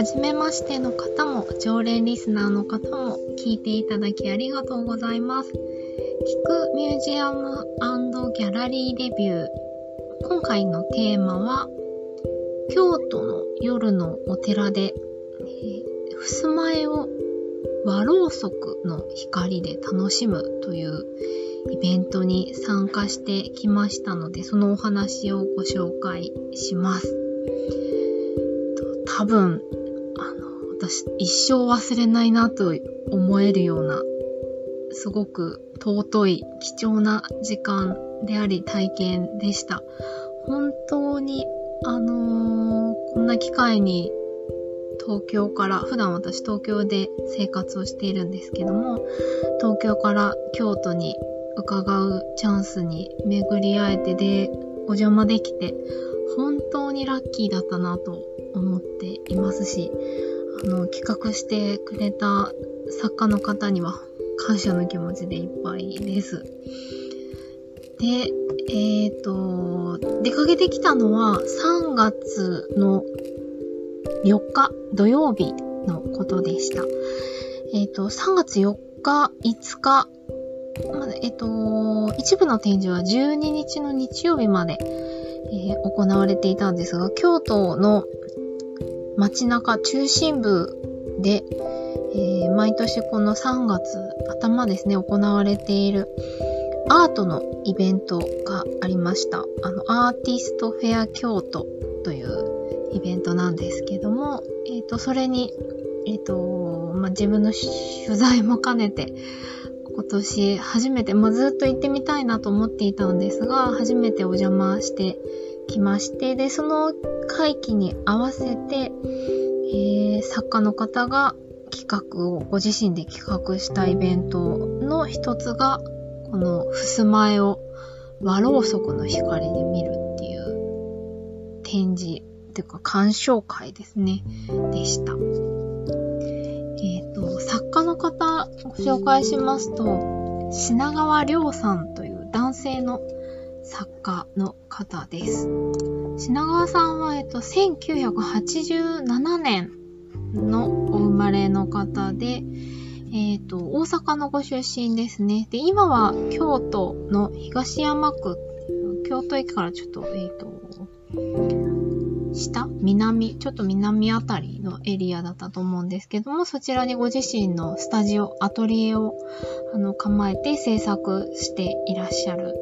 初めましての方も、常連リスナーの方も、聞いていただきありがとうございます。聞くミュージアムギャラリーレビュー。今回のテーマは、京都の夜のお寺で、えー、襖絵を和ろうそくの光で楽しむというイベントに参加してきましたので、そのお話をご紹介します。多分、一生忘れないなと思えるような、すごく尊い、貴重な時間であり体験でした。本当に、あのー、こんな機会に東京から、普段私東京で生活をしているんですけども、東京から京都に伺うチャンスに巡り会えてで、お邪魔できて、本当にラッキーだったなと思っていますし、あの、企画してくれた作家の方には感謝の気持ちでいっぱいです。で、えっ、ー、と、出かけてきたのは3月の4日土曜日のことでした。えっ、ー、と、3月4日、5日、えっと、一部の展示は12日の日曜日まで、え、行われていたんですが、京都の街中中心部で、えー、毎年この3月頭ですね、行われているアートのイベントがありました。あの、アーティストフェア京都というイベントなんですけども、え、ー、と、それに、え、ー、と、まあ、自分の取材も兼ねて、今年初めて、まあ、ずっと行ってみたいなと思っていたんですが、初めてお邪魔してきまして、で、その会期に合わせて、えー、作家の方が企画をご自身で企画したイベントの一つが、この襖絵を和ろうそくの光で見るっていう展示っていうか鑑賞会ですね、でした。えっ、と、作家の方ご紹介しますと、品川亮さんという男性の作家の方です。品川さんは、えっと、1987年のお生まれの方で、えっ、と、大阪のご出身ですね。で、今は京都の東山区、京都駅からちょっと、えっ、と、下？南、ちょっと南あたりのエリアだったと思うんですけども、そちらにご自身のスタジオ、アトリエをあの構えて制作していらっしゃる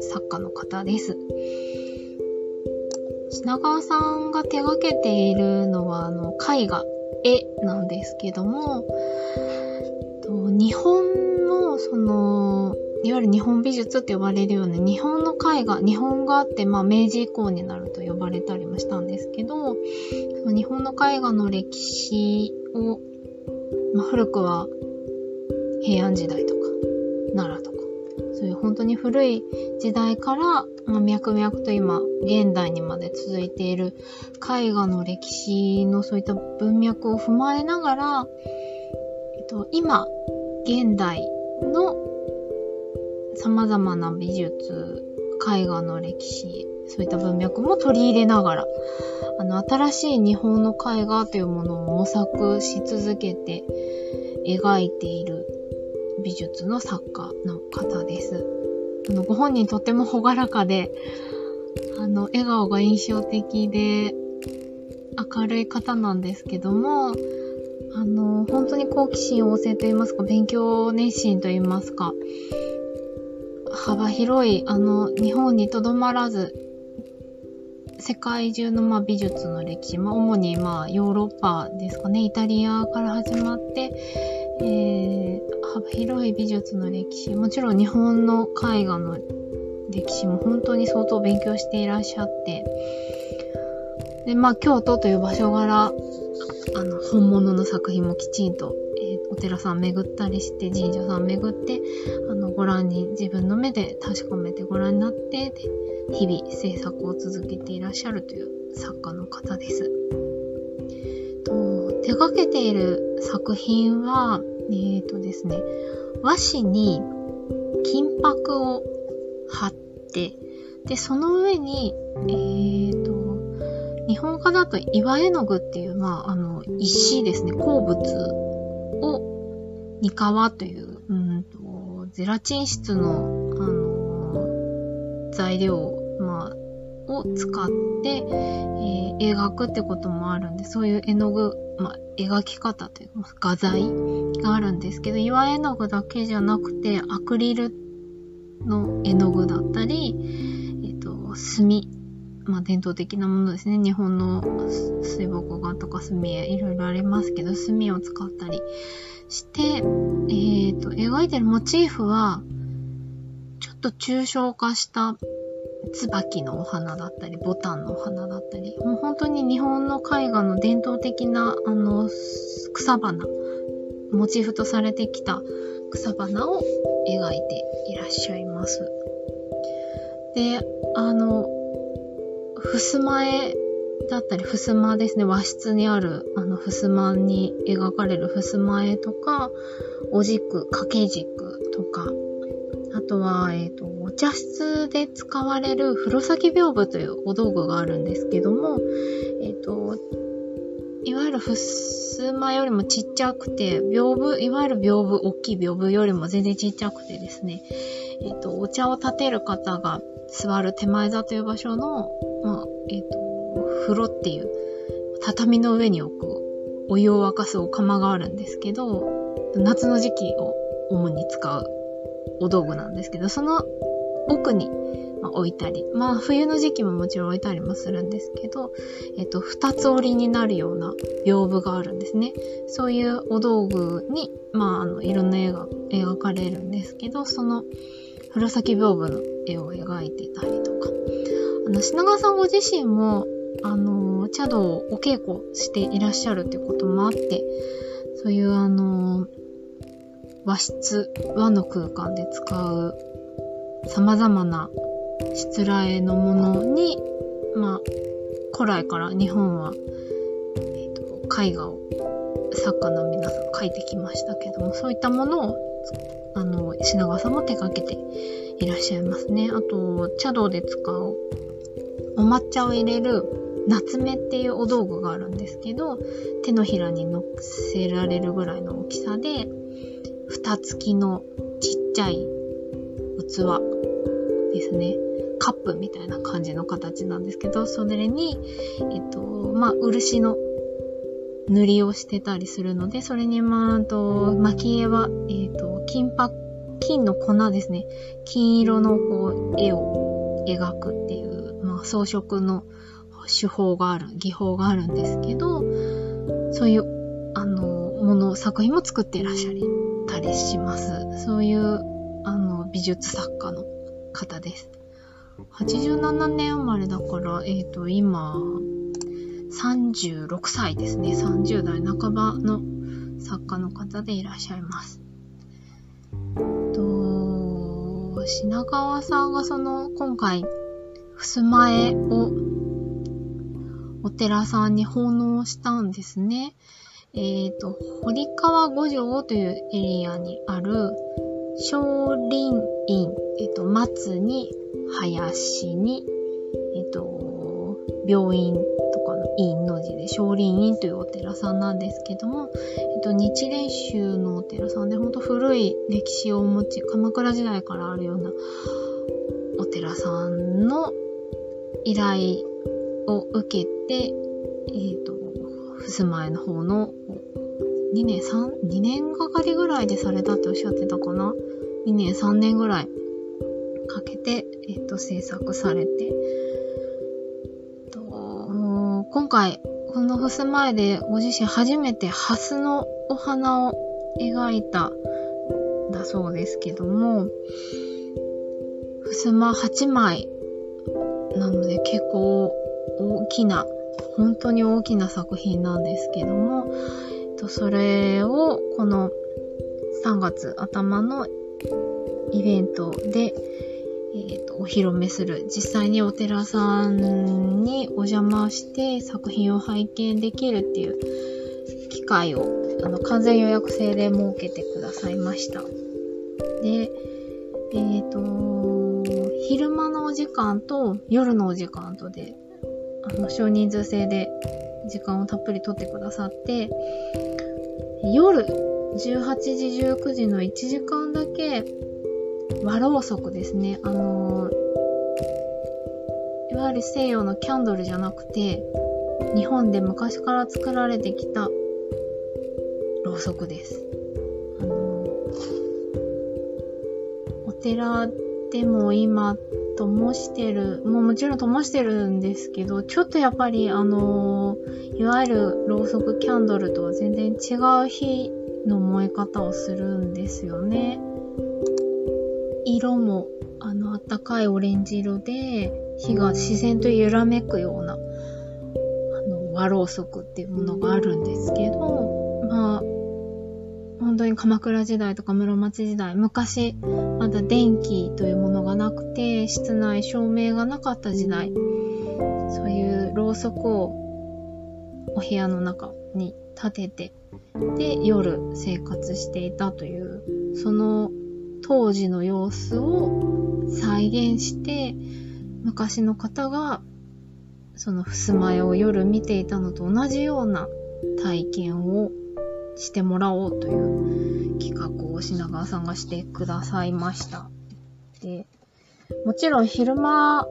作家の方です。品川さんが手掛けているのは、あの、絵画、絵なんですけども、日本の、その、いわゆる日本美術って呼ばれるような日本の絵画、日本画って、まあ、明治以降になると呼ばれたりもしたんですけど、その日本の絵画の歴史を、まあ、古くは平安時代とか、本当に古い時代から、まあ、脈々と今、現代にまで続いている絵画の歴史のそういった文脈を踏まえながら、えっと、今、現代の様々な美術、絵画の歴史、そういった文脈も取り入れながら、あの、新しい日本の絵画というものを模索し続けて描いている美術の作家の方です。あの、ご本人とっても朗らかで、あの、笑顔が印象的で、明るい方なんですけども、あの、本当に好奇心旺盛と言いますか、勉強熱心と言いますか、幅広い、あの、日本にとどまらず、世界中のまあ美術の歴史、まあ、主にまあヨーロッパですかね、イタリアから始まって、えー、幅広い美術の歴史、もちろん日本の絵画の歴史も本当に相当勉強していらっしゃって、で、まあ京都という場所柄、あの、本物の作品もきちんとえお寺さん巡ったりして、神社さん巡って、あの、ご覧に、自分の目で確かめてご覧になって、で、日々制作を続けていらっしゃるという作家の方です。と手掛けている作品は、えっ、ー、とですね、和紙に金箔を貼って、で、その上に、えっ、ー、と、日本画だと岩絵の具っていう、まあ、あの、石ですね、鉱物を、ニカワという、うんと、ゼラチン質の、あの、材料、まあ、を使って、えー、描くってこともあるんで、そういう絵の具、まあ、描き方というか、画材があるんですけど、岩絵の具だけじゃなくて、アクリルの絵の具だったり、えっ、ー、と、墨、まあ、伝統的なものですね。日本の水墨画とか墨絵、いろいろありますけど、墨を使ったりして、えっ、ー、と、描いてるモチーフは、ちょっと抽象化した椿のお花だったり、ボタンのお花だったり、もう本当に日本の絵画の伝統的な、あの、草花、モチーフとされてきた草花を描いていらっしゃいます。で、あの、襖絵だったり、襖ですね、和室にある、あの、襖に描かれる襖絵とか、お軸、掛け軸とか、あとは、えっ、ー、と、お茶室で使われる風呂先屏風というお道具があるんですけども、えっ、ー、と、いわゆる襖よりもちっちゃくて、屏風、いわゆる屏風、大きい屏風よりも全然ちっちゃくてですね、えっ、ー、と、お茶を立てる方が座る手前座という場所の、まあ、えっ、ー、と、風呂っていう、畳の上に置くお湯を沸かすお釜があるんですけど、夏の時期を主に使うお道具なんですけど、その奥に、置いたり、まあ冬の時期ももちろん置いたりもするんですけど、えっ、と、二つ折りになるような屏風があるんですね。そういうお道具に、まああの、いろんな絵が描かれるんですけど、その、風呂先屏風の絵を描いてたりとか、あの、品川さんご自身も、あの、茶道をお稽古していらっしゃるっていうこともあって、そういうあの、和室、和の空間で使う様々なしつらえのものに、まあ、古来から日本は、えーと、絵画を作家の皆さん描いてきましたけども、そういったものを、あの、品川さんも手掛けていらっしゃいますね。あと、茶道で使うお抹茶を入れる夏目っていうお道具があるんですけど、手のひらに乗せられるぐらいの大きさで、蓋付きのちっちゃい器ですね。カップみたいな感じの形なんですけど、それに、えっと、まあ、漆の塗りをしてたりするので、それに、まあ、と、蒔絵は、えっと、金箔、金の粉ですね。金色のこう、絵を描くっていう、まあ、装飾の手法がある、技法があるんですけど、そういう、あの、もの、作品も作っていらっしゃったりします。そういう、美術作家の方です。87年生まれだから、えっ、ー、と、今、36歳ですね。30代半ばの作家の方でいらっしゃいます。と、品川さんがその、今回、襖絵をお寺さんに奉納したんですね。えっ、ー、と、堀川五条というエリアにある、少林院、えっ、と、松に、林に、えっ、と、病院とかの院の字で少林院というお寺さんなんですけども、えっ、と、日蓮宗のお寺さんで、ほんと古い歴史をお持ち、鎌倉時代からあるようなお寺さんの依頼を受けて、えっ、と、襖絵の方の2年、3、2年がかりぐらいでされたっておっしゃってたかな ?2 年、3年ぐらいかけて、えっ、と、制作されて、ともう今回、この襖絵でご自身初めてハスのお花を描いただそうですけども、襖8枚なので結構大きな本当に大きな作品なんですけども、とそれをこの3月頭のイベントで、えーと、お披露目する実際にお寺さんにお邪魔して作品を拝見できるっていう機会をあの完全予約制で設けてくださいました。で、えっ、ー、と、昼間のお時間と夜のお時間とであの、少人数制で時間をたっぷりとってくださって、夜、18時、19時の1時間だけ、和ろうそくですね。あのいわゆる西洋のキャンドルじゃなくて、日本で昔から作られてきたろうそくです。あのお寺でも今、灯してる、もうもちろん灯してるんですけど、ちょっとやっぱりあのいわゆるろうそくキャンドルとは全然違う火の燃え方をするんですよね。色もあのあったかいオレンジ色で火が自然と揺らめくようなあの和ろうそくっていうものがあるんですけどまあ本当に鎌倉時代とか室町時代昔まだ電気というものがなくて室内照明がなかった時代そういうろうそくをお部屋の中に立ててで夜生活していたというその当時の様子を再現して昔の方がその襖絵を夜見ていたのと同じような体験をしてもらおうという企画を品川さんがしてくださいました。で、もちろん昼間、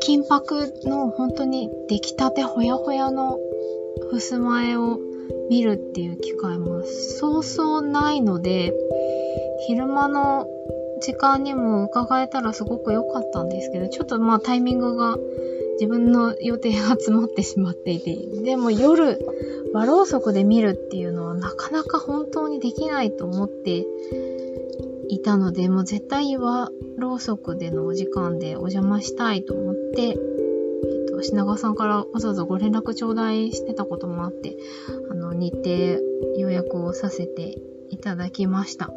金箔の本当に出来たてほやほやの襖絵を見るっていう機会もそうそうないので、昼間の時間にも伺えたらすごく良かったんですけど、ちょっとまあタイミングが自分の予定が詰まってしまっていて、でも夜、和ろうそくで見るっていうのはなかなか本当にできないと思っていたので、もう絶対和ろうそくでのお時間でお邪魔したいと思って、えっと、品川さんからわざわざご連絡頂戴してたこともあって、あの、日程予約をさせていただきました。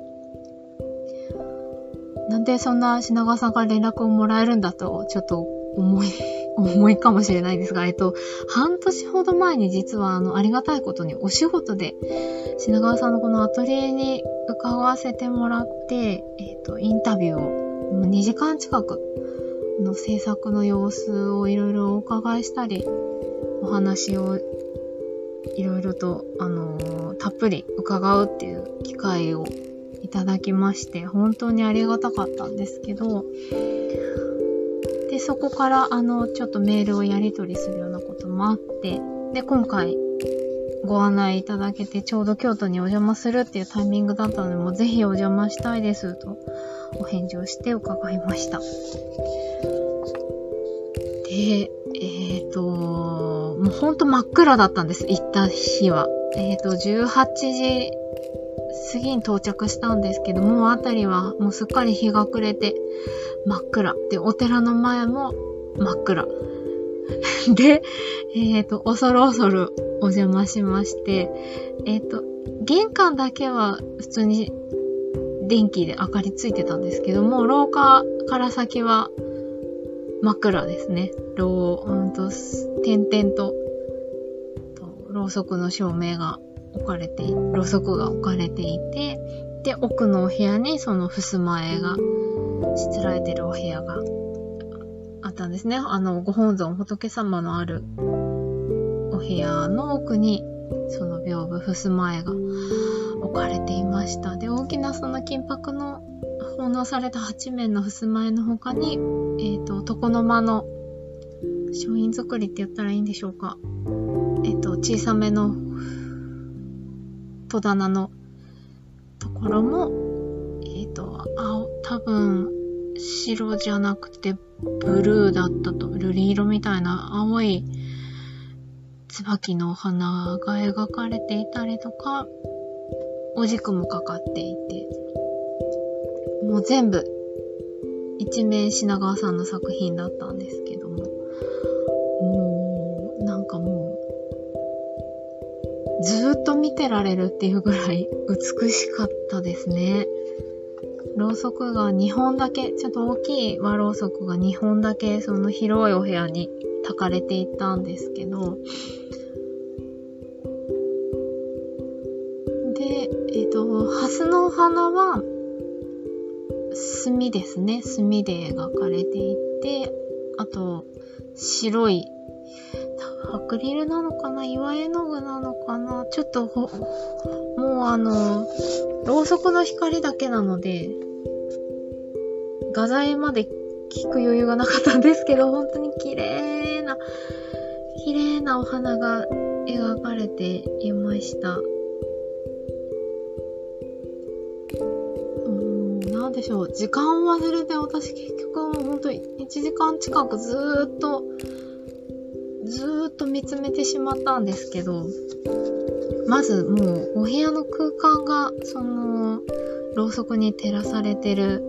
なんでそんな品川さんから連絡をもらえるんだと、ちょっと思い、思いかもしれないですが、えっと、半年ほど前に実はあの、ありがたいことにお仕事で、品川さんのこのアトリエに伺わせてもらって、えっと、インタビューを2時間近くの制作の様子をいろいろお伺いしたり、お話をいろいろと、あのー、たっぷり伺うっていう機会をいただきまして、本当にありがたかったんですけど、で、そこから、あの、ちょっとメールをやり取りするようなこともあって、で、今回、ご案内いただけて、ちょうど京都にお邪魔するっていうタイミングだったので、もうぜひお邪魔したいですと、お返事をして伺いました。で、えっ、ー、と、もうほんと真っ暗だったんです、行った日は。えっ、ー、と、18時過ぎに到着したんですけどもう、辺りはもうすっかり日が暮れて真っ暗。で、お寺の前も真っ暗。で、えっ、ー、と、恐る恐るお邪魔しまして、えっ、ー、と、玄関だけは普通に電気で明かりついてたんですけども、廊下から先は真っ暗ですね。ろう、うんと、点々と、とろうそくの照明が置かれて、ろうそくが置かれていて、で、奥のお部屋にその襖絵がしつらえてるお部屋があったんですね。あの、ご本尊仏様のあるお部屋の奥に、その屏風襖絵が置かれていました。で、大きなその金箔の奉納された八面の襖絵の他に、えっ、ー、と、床の間の書院作りって言ったらいいんでしょうか。えっ、ー、と、小さめの戸棚のところも、えっ、ー、と、青、多分、白じゃなくてブルーだったと、瑠璃色みたいな青い椿の花が描かれていたりとか、お軸もかかっていて、もう全部、一面品川さんの作品だったんですけども、もう、なんかもう、ずっと見てられるっていうぐらい美しかったですね。ろうそくが2本だけ、ちょっと大きい和ろうそくが2本だけその広いお部屋に焚かれていたんですけど、で、えっ、ー、と、ハスのお花は墨ですね。墨で描かれていて、あと、白い、アクリルなのかな？岩絵の具なのかな？ちょっとほ、もうあの、ろうそくの光だけなので、画材まで聞く余裕がなかったんですけど、本当に綺麗な、綺麗なお花が描かれていました。なんでしょう、時間を忘れて私結局もう本当に1時間近くずっと、ずっと見つめてしまったんですけど、まずもうお部屋の空間が、その、ろうそくに照らされてる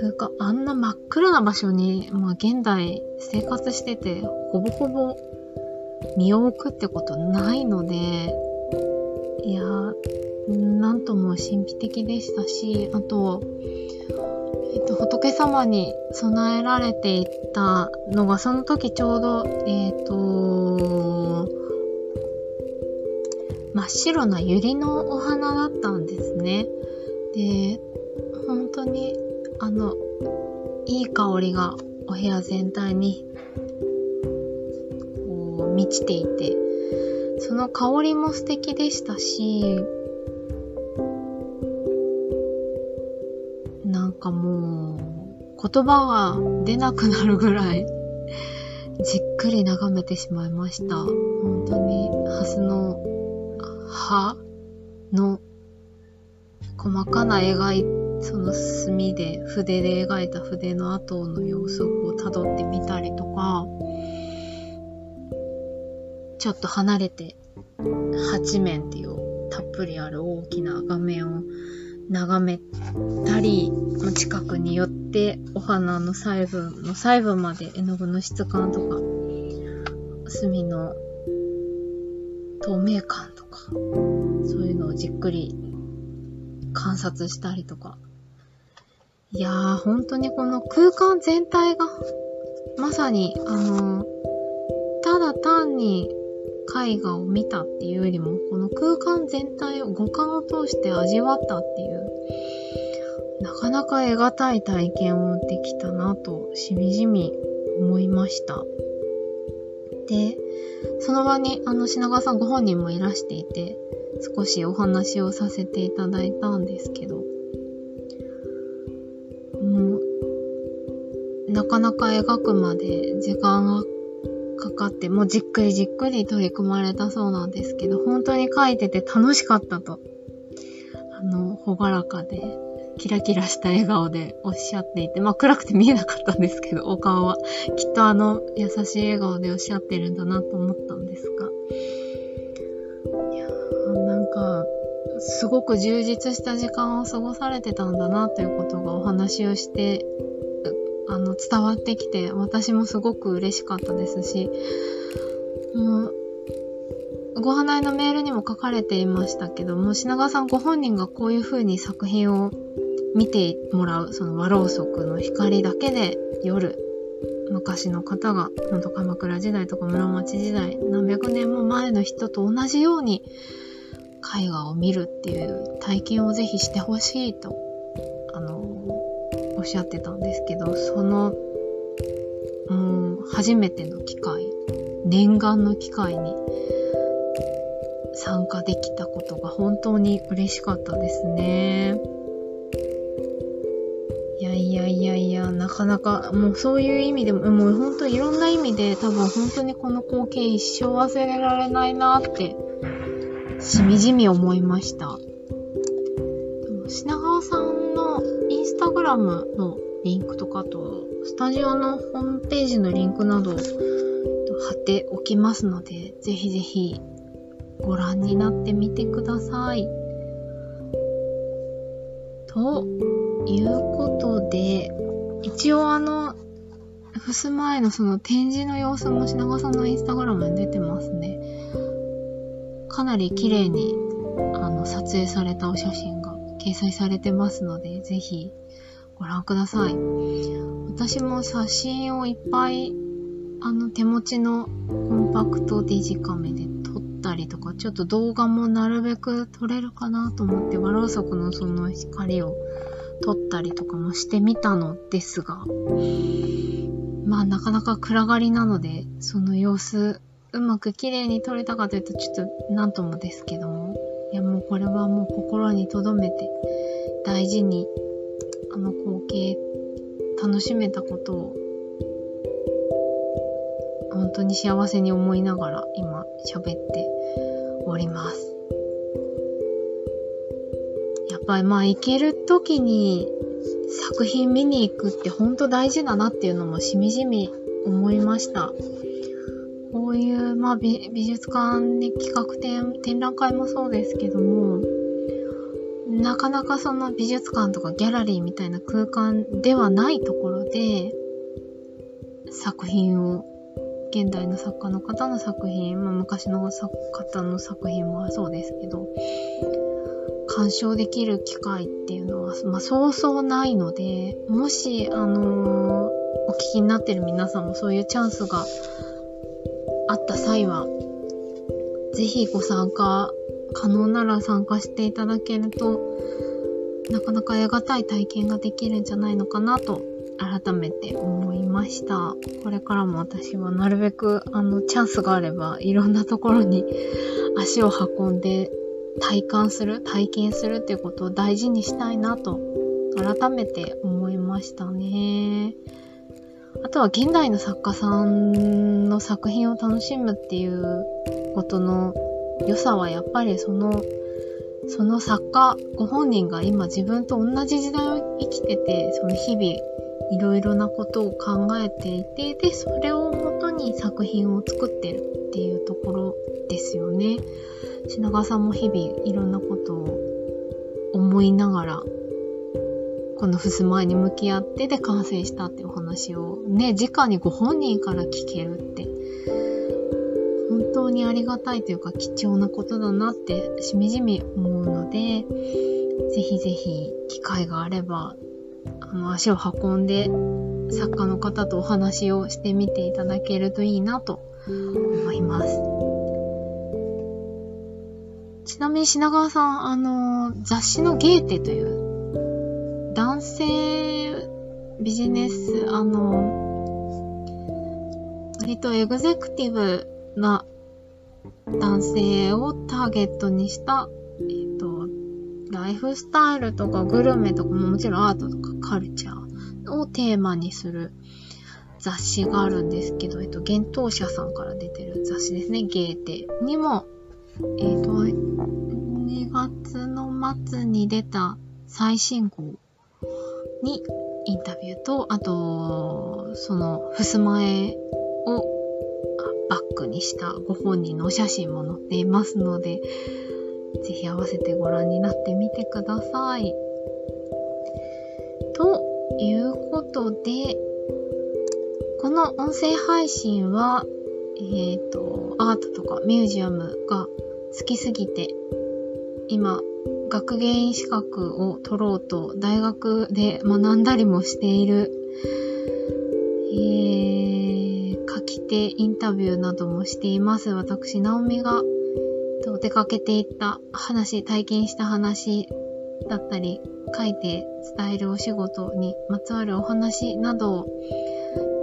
空間、あんな真っ暗な場所に、まあ現代生活してて、ほぼほぼ身を置くってことないので、いやなんとも神秘的でしたし、あと、えっと、仏様に備えられていったのが、その時ちょうど、えっ、と、真っ白な百合のお花だったんですね。で、本当に、あの、いい香りがお部屋全体に、こう、満ちていて、その香りも素敵でしたし、なんかもう、言葉が出なくなるぐらい、じっくり眺めてしまいました。本当に、ハスの葉の細かな描い、その墨で、筆で描いた筆の跡の様子を辿ってみたりとか、ちょっと離れて、八面っていうたっぷりある大きな画面を眺めたり、近くに寄ってお花の細部の細部まで絵の具の質感とか、墨の透明感とか、そういうのをじっくり観察したりとか。いやー、本当にこの空間全体が、まさに、あのー、ただ単に絵画を見たっていうよりも、この空間全体を五感を通して味わったっていう、なかなか得難い体験をできたなと、しみじみ思いました。で、その場に、あの、品川さんご本人もいらしていて、少しお話をさせていただいたんですけど、もう、なかなか描くまで時間がかかって、もうじっくりじっくり取り組まれたそうなんですけど、本当に書いてて楽しかったと、あの、ほがらかで、キラキラした笑顔でおっしゃっていて、まあ暗くて見えなかったんですけど、お顔は。きっとあの、優しい笑顔でおっしゃってるんだなと思ったんですが。いや、なんか、すごく充実した時間を過ごされてたんだなということがお話をしてあの、伝わってきて、私もすごく嬉しかったですし、もう、ご案内のメールにも書かれていましたけども、品川さんご本人がこういう風に作品を見てもらう、その和ろうそくの光だけで夜、昔の方が、ほんと鎌倉時代とか室町時代、何百年も前の人と同じように絵画を見るっていう体験をぜひしてほしいとあのおっしゃってたんですけど、その、うん、初めての機会、念願の機会に参加できたことが本当に嬉しかったですね。なかなか、もうそういう意味でも、もう本当いろんな意味で多分本当にこの光景一生忘れられないなって、しみじみ思いました。品川さんのインスタグラムのリンクとかと、スタジオのホームページのリンクなど貼っておきますので、ぜひぜひご覧になってみてください。ということで、一応あの、ふす前のその展示の様子も品川さんのインスタグラムに出てますね。かなり綺麗にあの撮影されたお写真が掲載されてますので、ぜひご覧ください。私も写真をいっぱい、あの手持ちのコンパクトデジカメで撮ったりとか、ちょっと動画もなるべく撮れるかなと思って、和ろうそくのその光を撮ったりとかもしてみたのですが、まあなかなか暗がりなので、その様子、うまく綺麗に撮れたかというとちょっとなんともですけども、いやもうこれはもう心に留めて大事にあの光景楽しめたことを本当に幸せに思いながら今喋っております。ぱりまあ行ける時に作品見に行くって本当大事だなっていうのもしみじみ思いました。こういう、まあ美、美術館で企画展、展覧会もそうですけども、なかなかその美術館とかギャラリーみたいな空間ではないところで、作品を、現代の作家の方の作品、まあ、昔の作方の作品もそうですけど、鑑賞できる機会っていうのは、まあ、そうそうないので、もし、あのー、お聞きになってる皆さんもそういうチャンスがあった際は、ぜひご参加、可能なら参加していただけると、なかなか得難い体験ができるんじゃないのかなと、改めて思いました。これからも私はなるべく、あの、チャンスがあれば、いろんなところに足を運んで体感する、体験するっていうことを大事にしたいなと、改めて思いましたね。あとは現代の作家さんの作品を楽しむっていうことの良さはやっぱりその、その作家ご本人が今自分と同じ時代を生きてて、その日々いろいろなことを考えていて、で、それをもとに作品を作ってるっていうところですよね。品川さんも日々いろんなことを思いながら、この襖絵に向き合ってで完成したっていうお話をね、直にご本人から聞けるって、本当にありがたいというか貴重なことだなってしみじみ思うので、ぜひぜひ機会があれば、あの、足を運んで作家の方とお話をしてみていただけるといいなと思います。ちなみに品川さん、あの、雑誌のゲーテという、男性ビジネス、あの、割とエグゼクティブな男性をターゲットにした、えっ、と、ライフスタイルとかグルメとかももちろんアートとかカルチャーをテーマにする雑誌があるんですけど、えっと、幻冬舎さんから出てる雑誌ですね、ゲーテにもえっ、ー、と、2月の末に出た最新号にインタビューと、あと、その、襖絵をバックにしたご本人のお写真も載っていますので、ぜひ合わせてご覧になってみてください。ということで、この音声配信は、えっ、ー、と、アートとかミュージアムが好きすぎて、今、学芸員資格を取ろうと大学で学んだりもしている、えー、書き手インタビューなどもしています。私、ナオミが出かけていった話、体験した話だったり、書いて伝えるお仕事にまつわるお話などを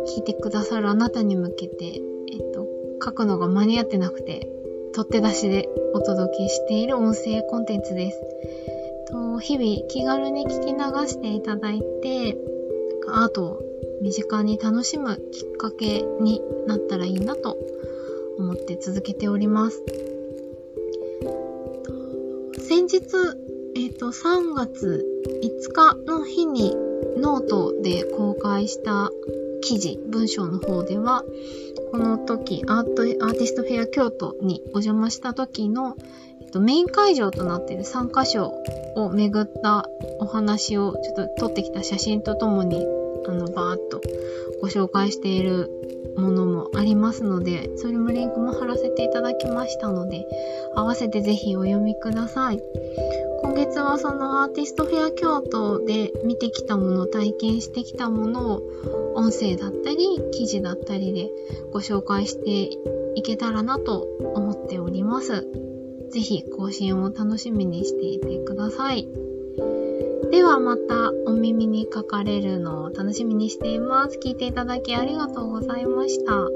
聞いてくださるあなたに向けて、えっと、書くのが間に合ってなくて、取って出しでお届けしている音声コンテンツです。と日々気軽に聞き流していただいて、アートを身近に楽しむきっかけになったらいいなと思って続けております。先日、えっ、ー、と、3月5日の日にノートで公開した記事、文章の方では、この時、アート、アーティストフェア京都にお邪魔した時の、えっと、メイン会場となっている3カ所を巡ったお話をちょっと撮ってきた写真とともに、あの、バーっとご紹介しているものもありますので、それもリンクも貼らせていただきましたので、合わせてぜひお読みください。今月はそのアーティストフェア京都で見てきたもの、体験してきたものを音声だったり記事だったりでご紹介していけたらなと思っております。ぜひ更新を楽しみにしていてください。ではまたお耳にかかれるのを楽しみにしています。聞いていただきありがとうございました。